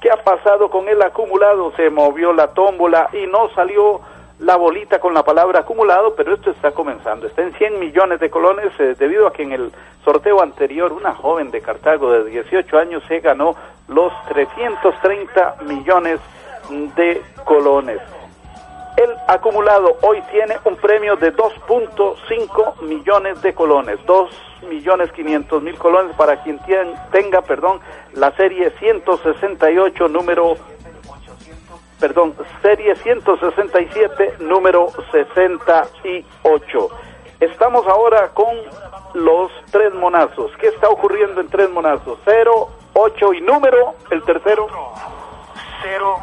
¿Qué ha pasado con el acumulado? Se movió la tómbola y no salió la bolita con la palabra acumulado, pero esto está comenzando. Está en 100 millones de colones eh, debido a que en el sorteo anterior una joven de Cartago de 18 años se ganó los 330 millones de colones. El acumulado hoy tiene un premio de 2.5 millones de colones, 2 millones 500 mil colones para quien tenga, perdón, la serie 168 número, perdón, serie 167 número 68. Estamos ahora con los tres monazos. ¿Qué está ocurriendo en tres monazos? 0, 8 y número, el tercero. 0,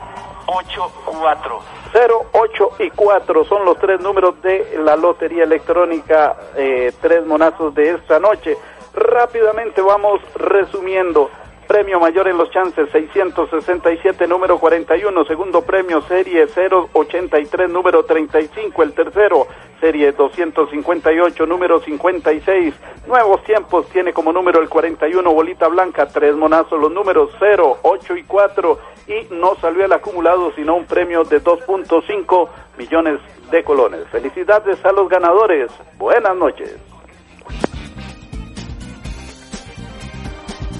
8, 4. 0, 8 y 4 son los tres números de la Lotería Electrónica eh, Tres Monazos de esta noche. Rápidamente vamos resumiendo. Premio mayor en los chances 667 número 41, segundo premio serie 083 número 35, el tercero serie 258 número 56, nuevos tiempos tiene como número el 41 bolita blanca, tres monazos los números 0, 8 y 4 y no salió el acumulado sino un premio de 2.5 millones de colones. Felicidades a los ganadores. Buenas noches.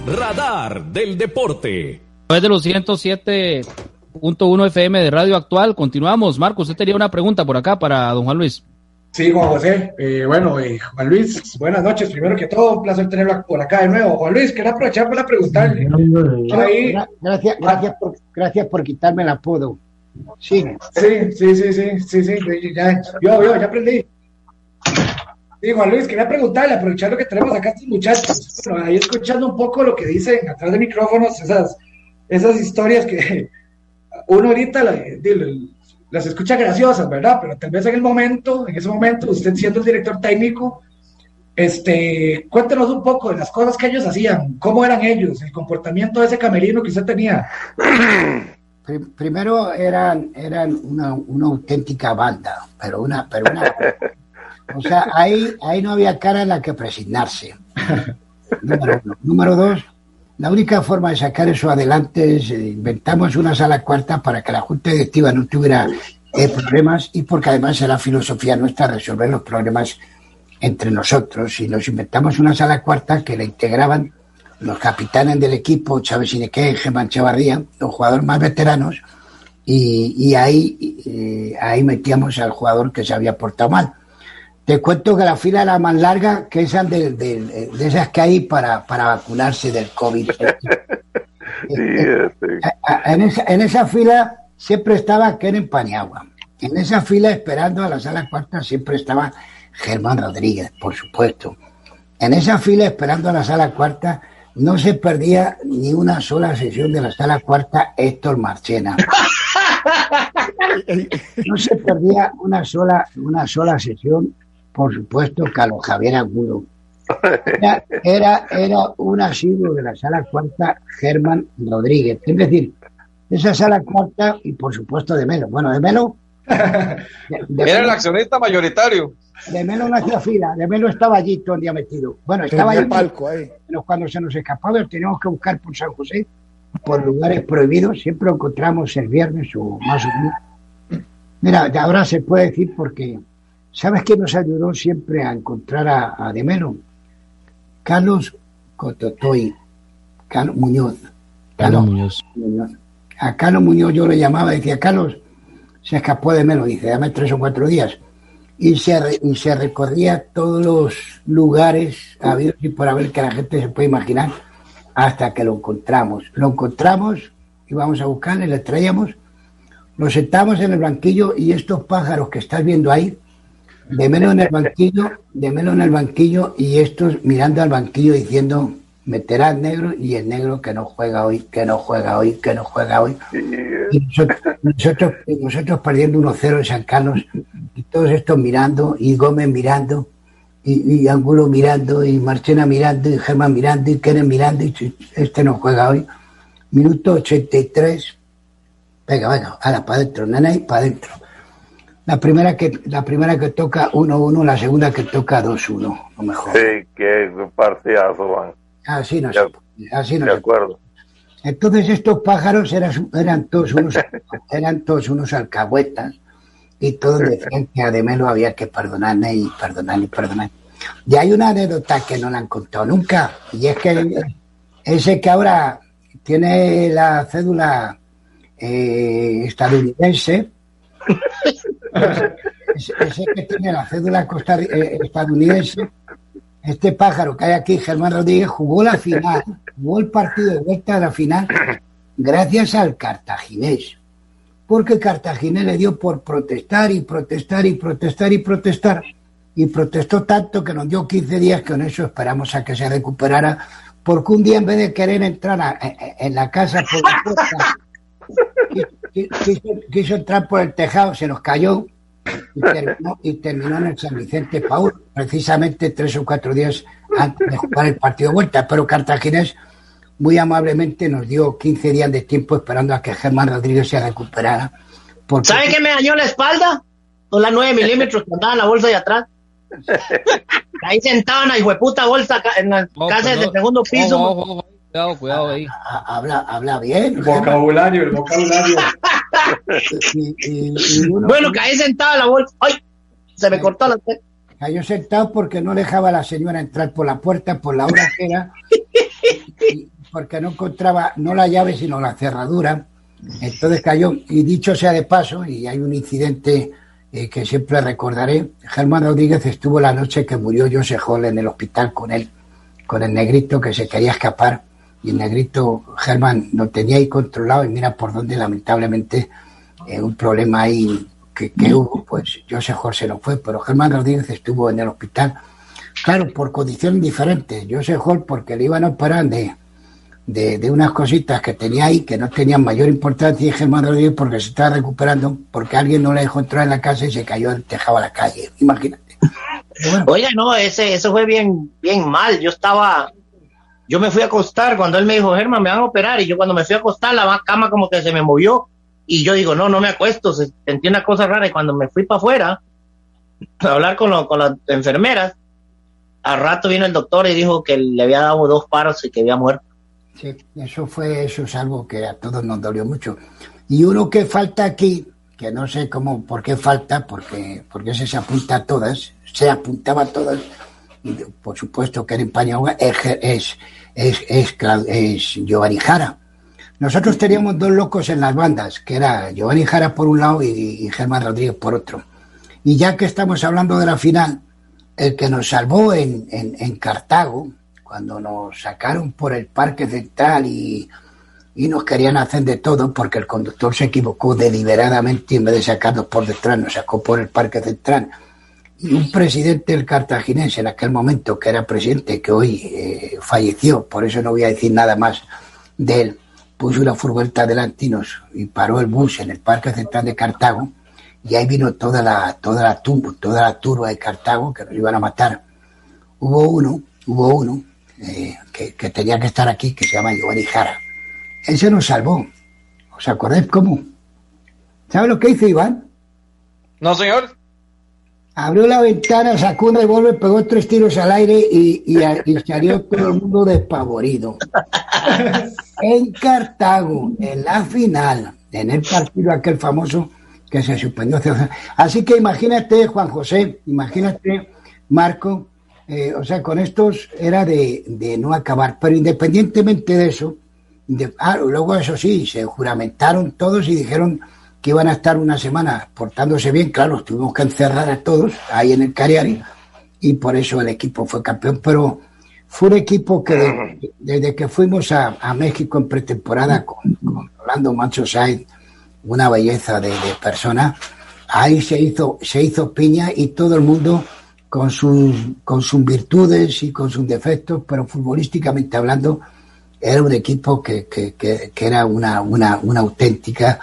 Radar del deporte. Después de los 107.1 FM de Radio Actual, continuamos. Marco, usted tenía una pregunta por acá para don Juan Luis. Sí, Juan José. Eh, bueno, eh, Juan Luis, buenas noches. Primero que todo, un placer tenerlo por acá de nuevo. Juan Luis, quería aprovechar para preguntarle. Ahí, Gracias, gracias, por, gracias por quitarme el apodo. Sí. Sí, sí, sí, sí, sí, sí, ya, yo, yo, ya aprendí. Sí, Juan Luis, quería preguntarle, aprovechando que tenemos acá a estos muchachos, bueno, ahí escuchando un poco lo que dicen atrás de micrófonos, esas, esas historias que uno ahorita la- las escucha graciosas, ¿verdad? Pero tal vez en el momento, en ese momento, usted siendo el director técnico, este, cuéntenos un poco de las cosas que ellos hacían, cómo eran ellos, el comportamiento de ese camerino que usted tenía. Pri- primero eran, eran una, una auténtica banda, pero una, pero una, o sea, ahí, ahí no había cara en la que presignarse. Número uno. Número dos, la única forma de sacar eso adelante es eh, inventamos una sala cuarta para que la junta directiva no tuviera eh, problemas y porque además era filosofía nuestra resolver los problemas entre nosotros y nos inventamos una sala cuarta que la integraban los capitanes del equipo, Chávez Ineque, Germán Chavarría, los jugadores más veteranos, y, y ahí, eh, ahí metíamos al jugador que se había portado mal. Te cuento que la fila era más larga que esas de, de- de esas que hay para, para vacunarse del COVID. A- a- en, esa, en esa fila siempre estaba Keren Paniagua. En esa fila, esperando a la sala cuarta, siempre estaba Germán Rodríguez, por supuesto. En esa fila, esperando a la sala cuarta, no se perdía ni una sola sesión de la sala cuarta Héctor Marchena. No se perdía una sola, una sola sesión, por supuesto, Carlos Javier Agudo. Era, era, era un asiduo de la sala cuarta Germán Rodríguez. Es decir, esa sala cuarta y por supuesto de Melo. Bueno, de Melo. de- de Era el accionista mayoritario. de Melo no hacía fila, de Melo estaba allí todo el día metido. Bueno, estaba allí. palco ahí. Pero cuando se nos escapaba, lo teníamos que buscar por San José, por lugares prohibidos. Siempre lo encontramos el viernes o más o menos. Mira, de ahora se puede decir porque, ¿sabes quién nos ayudó siempre a encontrar a, a De Melo? Carlos Cototoy, Carlos Muñoz. Carlos Muñoz. Muñoz. A Carlos Muñoz yo le llamaba y decía, Carlos, se escapó de Melo, dice, dame tres o cuatro días. Y se, y se recorría todos los lugares habidos y por haber que la gente se puede imaginar hasta que lo encontramos. Lo encontramos, íbamos a buscarle, le traíamos, lo sentamos en el banquillo y estos pájaros que estás viendo ahí, de Melo en el banquillo, de Melo en el banquillo y estos mirando al banquillo diciendo, meterá el negro y el negro que no juega hoy, que no juega hoy, que no juega hoy. Y nosotros, nosotros, perdiendo 1-0 en San Carlos y todos estos mirando y Gómez mirando y, y Angulo mirando y Marchena mirando y Germán mirando y Keren mirando y este no juega hoy. Minuto 83. Venga, venga, ahora para adentro, nena, y para adentro. La primera que la primera que toca 1-1, la segunda que toca 2-1, lo mejor. Sí, qué partidazo, Juan. Así no De se así no De se acuerdo. Entonces estos pájaros eran, eran todos unos eran todos unos alcahuetas y todos decían que a Demelo había que perdonarle y perdonarle y perdonar. Y hay una anécdota que no la han contado nunca y es que ese que ahora tiene la cédula eh, estadounidense ese, que tiene la cédula eh, estadounidense, este pájaro que hay aquí, Germán Rodríguez, jugó la final, jugó el partido de vuelta de la final gracias al cartaginés. Porque Cartaginés le dio por protestar y protestar y protestar y protestar. Y protestó tanto que nos dio 15 días que con eso esperamos a que se recuperara. Porque un día en vez de querer entrar a- a- en la casa por la puerta, quiso, quiso entrar por el tejado, se nos cayó y terminó, y terminó en el San Vicente Paul, precisamente tres o cuatro días antes de jugar el partido de vuelta. Pero Cartaginés muy amablemente nos dio 15 días de tiempo esperando a que Germán Rodríguez se recuperara. Porque ¿Sabe qué me dañó la espalda? Con la 9 milímetros que andaba en la bolsa de atrás. Ahí sentado en la hijueputa bolsa en las casas del segundo piso. Cuidado, cuidado ahí. ha- habla, habla bien. El vocabulario, el vocabulario. Y- y- y uno- Bueno, caí sentado en la bolsa. ¡Ay! Se me cortó la Cayó sentado porque no dejaba a la señora entrar por la puerta por la hora que era, y porque no encontraba no la llave sino la cerradura. Entonces cayó, y dicho sea de paso, y hay un incidente eh, que siempre recordaré, Germán Rodríguez estuvo la noche que murió José Hall en el hospital con él, con el negrito que se quería escapar, y el negrito Germán lo tenía ahí controlado, y mira por dónde lamentablemente eh, un problema ahí que, que hubo, pues José se lo fue, pero Germán Rodríguez estuvo en el hospital, claro, por condiciones diferentes, José Hall porque le iban a operar de, de, de unas cositas que tenía ahí que no tenían mayor importancia y Germán Rodríguez porque se estaba recuperando, porque alguien no le dejó entrar en la casa y se cayó del tejado a la calle, imagínate. Oiga, no, ese, eso fue bien, bien mal. Yo estaba, yo me fui a acostar cuando él me dijo, Germán, me van a operar. Y yo cuando me fui a acostar, la cama como que se me movió. Y yo digo, no, no me acuesto, se sentí una cosa rara. Y cuando me fui para afuera a hablar con, lo- con las enfermeras, al rato vino el doctor y dijo que le había dado dos paros y que había muerto. Sí, eso fue, eso es algo que a todos nos dolió mucho. Y uno que falta aquí, que no sé cómo, por qué falta, porque, porque ese se apunta a todas, se apuntaba a todas, por supuesto que en Pañagua, es, es, es, es, es Giovanni Jara. Nosotros teníamos dos locos en las bandas, que era Giovanni Jara por un lado y, y Germán Rodríguez por otro. Y ya que estamos hablando de la final, el que nos salvó en, en, en Cartago, cuando nos sacaron por el Parque Central y, y nos querían hacer de todo porque el conductor se equivocó deliberadamente y en vez de sacarnos por detrás nos sacó por el Parque Central. Y un presidente del cartaginés en aquel momento, que era presidente, que hoy eh, falleció, por eso no voy a decir nada más de él, puso una furgoneta delante y, y paró el bus en el Parque Central de Cartago y ahí vino toda la, toda la, tu- toda la turba de Cartago que nos iban a matar. Hubo uno, hubo uno eh, que, que tenía que estar aquí, que se llama Giovanni Jara. Él se nos salvó. ¿Os acordáis cómo? ¿Sabe lo que hizo Iván? No, señor. Abrió la ventana, sacó un revólver, pegó tres tiros al aire y, y, y salió todo el mundo despavorido. En Cartago, en la final, en el partido aquel famoso que se suspendió. Así que imagínate, Juan José, imagínate, Marco, eh, o sea, con estos era de, de no acabar. Pero independientemente de eso, de- ah, luego eso sí, se juramentaron todos y dijeron que iban a estar una semana portándose bien. Claro, tuvimos que encerrar a todos ahí en el Cariari y por eso el equipo fue campeón. Pero fue un equipo que de- desde que fuimos a, a México en pretemporada con, con Orlando Macho Sainz, una belleza de, de persona, ahí se hizo, se hizo piña y todo el mundo con sus, con sus virtudes y con sus defectos, pero futbolísticamente hablando, era un equipo que, que, que, que era una, una, una auténtica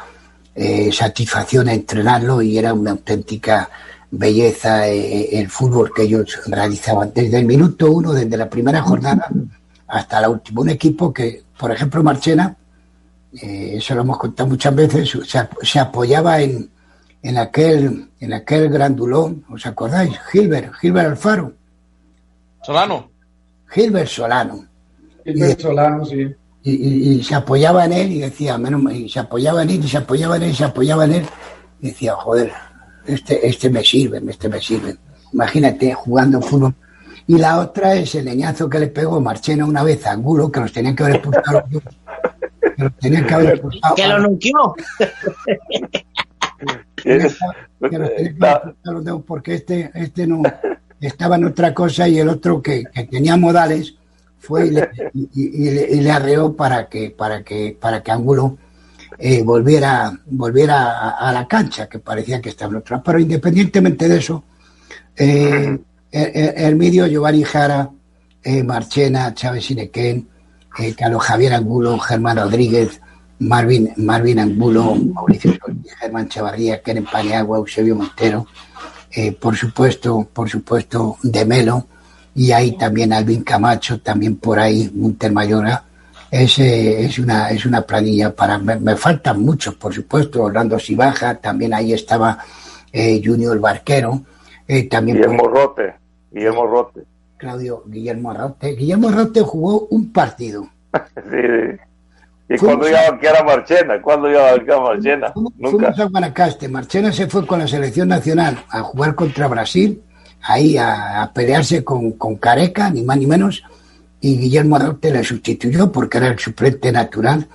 eh, satisfacción entrenarlo y era una auténtica belleza eh, el fútbol que ellos realizaban desde el minuto uno, desde la primera jornada hasta la última. Un equipo que, por ejemplo, Marchena, eh, eso lo hemos contado muchas veces, se, se apoyaba en, en aquel en aquel grandulón, ¿os acordáis? Gilbert, Gilbert Alfaro. Solano. Gilbert Solano. Gilbert Solano, sí. Y, y- y se apoyaba en él y decía, menos mal", y se apoyaba en él, y se apoyaba en él, y se apoyaba en él. Y decía, joder, este, este me sirve, este me sirve. Imagínate jugando fútbol. Y la otra es el leñazo que le pegó Marchena una vez a Angulo, que los tenían que haber expulsado. los dos. que los tenían que haber expulsado. Que lo nuqueó. que nos tenía que los dedos porque este, este no estaba en otra cosa y el otro que, que tenía modales fue y le, y- y le- y le arreó para que, para que, para que Angulo eh, volviera, volviera a, a la cancha, que parecía que estaba en otra. Pero independientemente de eso, eh, el- el medio Giovanni Jara, eh, Marchena, Chávez Sinequén, eh, Carlos Javier Angulo, Germán Rodríguez, Marvin, Marvin Angulo, Mauricio Solís, Germán Chavarría, Keren Paniagua, Eusebio Montero, eh, por supuesto, por supuesto, de Melo, y ahí también Alvin Camacho, también por ahí Munter Mayora. Es, eh, es, una, es una planilla para. Me, me faltan muchos, por supuesto. Orlando Sibaja, también ahí estaba eh, Junior Barquero, eh, también Guillermo Rote, Guillermo Rote. Claudio Guillermo Rote. Guillermo Rote jugó un partido. Sí, sí. ¿Y Fuimos cuándo iba a banquear a Marchena? ¿Cuándo iba a banquear a Marchena? Nunca. Fuimos a Guanacaste. Marchena se fue con la selección nacional a jugar contra Brasil, ahí a, pelearse con, con Careca, ni más ni menos, y Guillermo Rote le sustituyó porque era el suplente natural.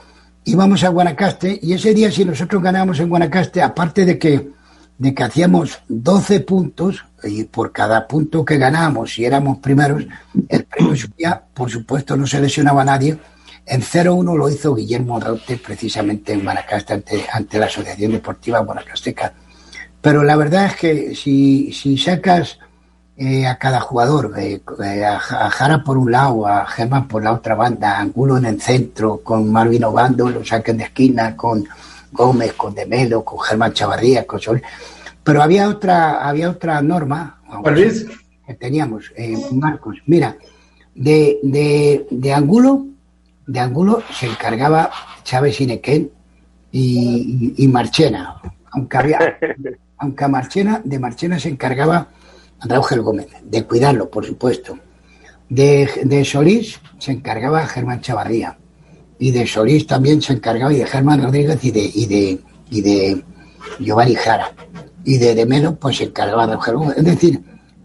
Íbamos a Guanacaste y ese día si nosotros ganábamos en Guanacaste, aparte de que, de que hacíamos 12 puntos y por cada punto que ganábamos, si éramos primeros, el premio subía, por supuesto no se lesionaba a nadie, en 0-1 lo hizo Guillermo Raute precisamente en Guanacaste ante, ante la Asociación Deportiva Guanacasteca. Pero la verdad es que si, si sacas eh, a cada jugador, eh, eh, a, a Jara por un lado, a Germán por la otra banda, a Angulo en el centro, con Marvin Obando, lo saquen de esquina, con Gómez, con Demelo, con Germán Chavarría, con Sol. Pero había otra, había otra norma Luis. que teníamos, eh, Marcos. Mira, de, de, de Angulo, de Angulo se encargaba Chávez Inequén y, y, y Marchena, aunque había, aunque a Marchena, de Marchena se encargaba Raúl Gómez, de cuidarlo, por supuesto. De, de Solís se encargaba Germán Chavarría. Y de Solís también se encargaba y de Germán Rodríguez y de, y de, y de Giovanni Jara. Y de, de Melo, pues se encargaba Raúl Gómez. Es decir,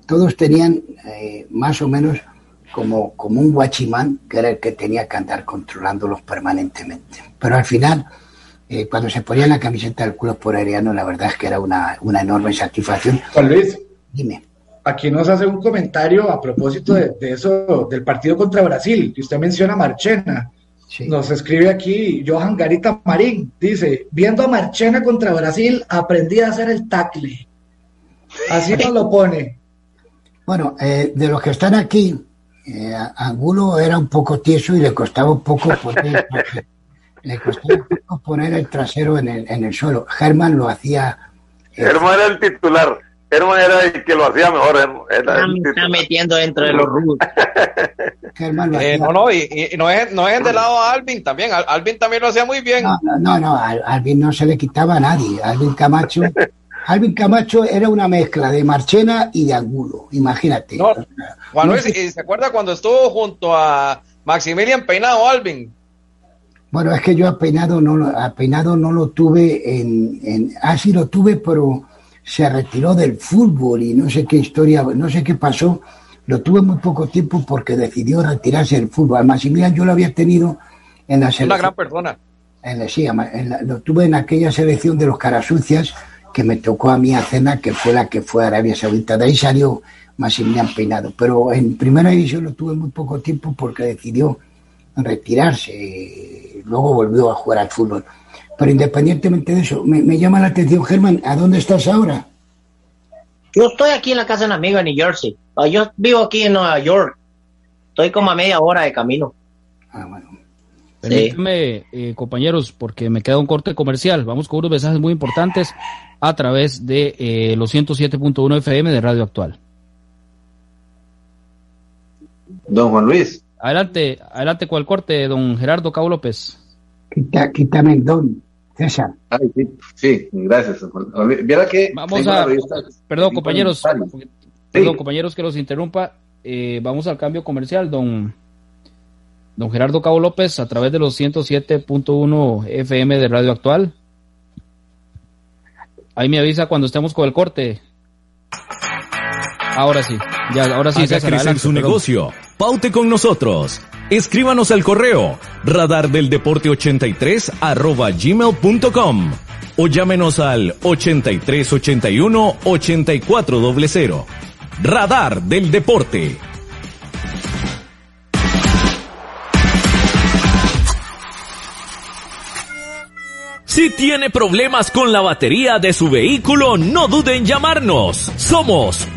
todos tenían eh, más o menos como, como un guachimán que era el que tenía que andar controlándolos permanentemente. Pero al final, eh, cuando se ponía la camiseta del club por Ariano, la verdad es que era una, una enorme satisfacción. Juan Luis. Dime. Aquí nos hace un comentario a propósito de, de eso, del partido contra Brasil, que usted menciona a Marchena. Nos escribe aquí Johan Garita Marín, dice, viendo a Marchena contra Brasil, aprendí a hacer el tackle. Así nos lo pone. Bueno, eh, de los que están aquí, eh, Angulo era un poco tieso y le costaba un poco poner, le costaba un poco poner el trasero en el, en el suelo. Germán lo hacía. Eh, Germán era el titular. Era el que lo hacía mejor. Era el está metiendo dentro de los lo eh, no, no, y, y, no es, no es de lado a Alvin también. Al, Alvin también lo hacía muy bien. No, no, no, no a Alvin no se le quitaba a nadie. Alvin Camacho. Alvin Camacho era una mezcla de Marchena y de Angulo, imagínate. No, Juan Luis, ¿y ¿se acuerda cuando estuvo junto a Maximilian Peinado Alvin? Bueno, es que yo a Peinado no, a Peinado no lo tuve en, en ah, sí lo tuve, pero se retiró del fútbol y no sé qué historia, no sé qué pasó. Lo tuve muy poco tiempo porque decidió retirarse del fútbol. A yo lo había tenido en la selección. Una gran persona. En la, sí, en la, lo tuve en aquella selección de los carasucias que me tocó a mí a cena, que fue la que fue a Arabia Saudita. De ahí salió Maximilian Peinado. Pero en primera división lo tuve muy poco tiempo porque decidió retirarse. Luego volvió a jugar al fútbol. Pero independientemente de eso, me, me llama la atención, Germán, ¿a dónde estás ahora? Yo estoy aquí en la casa de un amigo en New Jersey. Yo vivo aquí en Nueva York. Estoy como a media hora de camino. Ah, bueno. Permítanme, eh, compañeros, porque me queda un corte comercial. Vamos con unos mensajes muy importantes a través de eh, los 107.1 FM de Radio Actual. Don Juan Luis. Adelante, adelante con el corte, don Gerardo Cabo López. Quita, quítame el don, César. Ay, sí, sí, gracias. Viera que vamos a, perdón, compañeros, perdón, compañeros que los interrumpa. Eh, vamos al cambio comercial, don don Gerardo Cabo López, a través de los 107.1 FM de Radio Actual. Ahí me avisa cuando estemos con el corte. Ahora sí, ya, ahora sí. Haga César, crecer adelante, su perdón. negocio. Paute con nosotros. Escríbanos al correo radar del deporte 83 arroba gmail.com. o llámenos al 8381-8400. Radar del Deporte. Si tiene problemas con la batería de su vehículo, no duden en llamarnos. Somos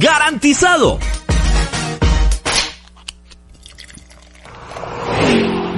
¡Garantizado!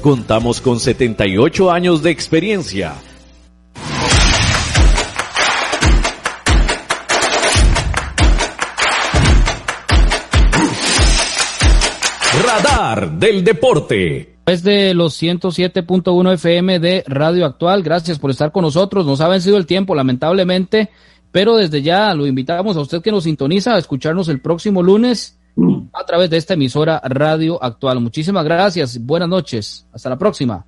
Contamos con 78 años de experiencia. Radar del Deporte. Es de los 107.1 FM de Radio Actual. Gracias por estar con nosotros. Nos ha vencido el tiempo, lamentablemente, pero desde ya lo invitamos a usted que nos sintoniza a escucharnos el próximo lunes a través de esta emisora Radio Actual. Muchísimas gracias. Buenas noches. Hasta la próxima.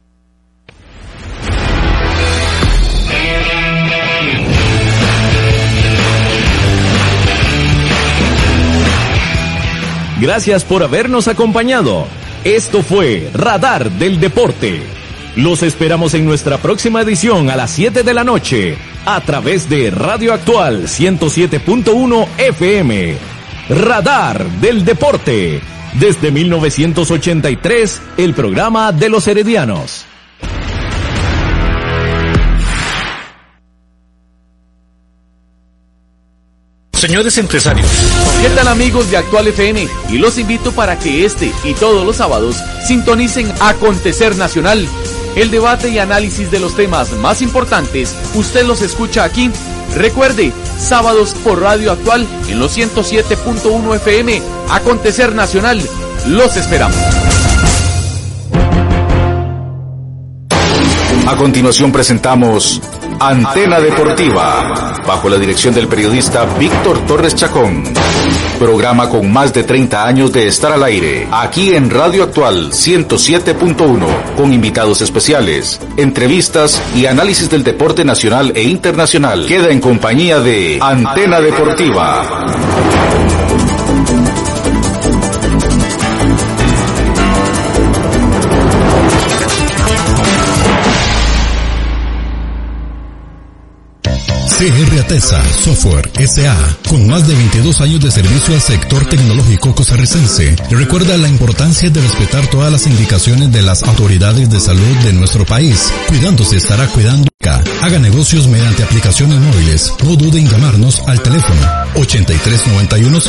Gracias por habernos acompañado. Esto fue Radar del Deporte. Los esperamos en nuestra próxima edición a las 7 de la noche a través de Radio Actual 107.1 FM. Radar del Deporte. Desde 1983, el programa de los heredianos. Señores empresarios, ¿qué tal amigos de Actual FM? Y los invito para que este y todos los sábados sintonicen Acontecer Nacional. El debate y análisis de los temas más importantes, usted los escucha aquí. Recuerde, sábados por Radio Actual en los 107.1 FM, Acontecer Nacional. Los esperamos. A continuación presentamos Antena Deportiva, bajo la dirección del periodista Víctor Torres Chacón. Programa con más de 30 años de estar al aire, aquí en Radio Actual 107.1, con invitados especiales, entrevistas y análisis del deporte nacional e internacional. Queda en compañía de Antena Deportiva. CR Atesa Software SA, con más de 22 años de servicio al sector tecnológico costarricense, recuerda la importancia de respetar todas las indicaciones de las autoridades de salud de nuestro país. Cuidándose estará cuidando. Haga negocios mediante aplicaciones móviles. No dude en llamarnos al teléfono 8391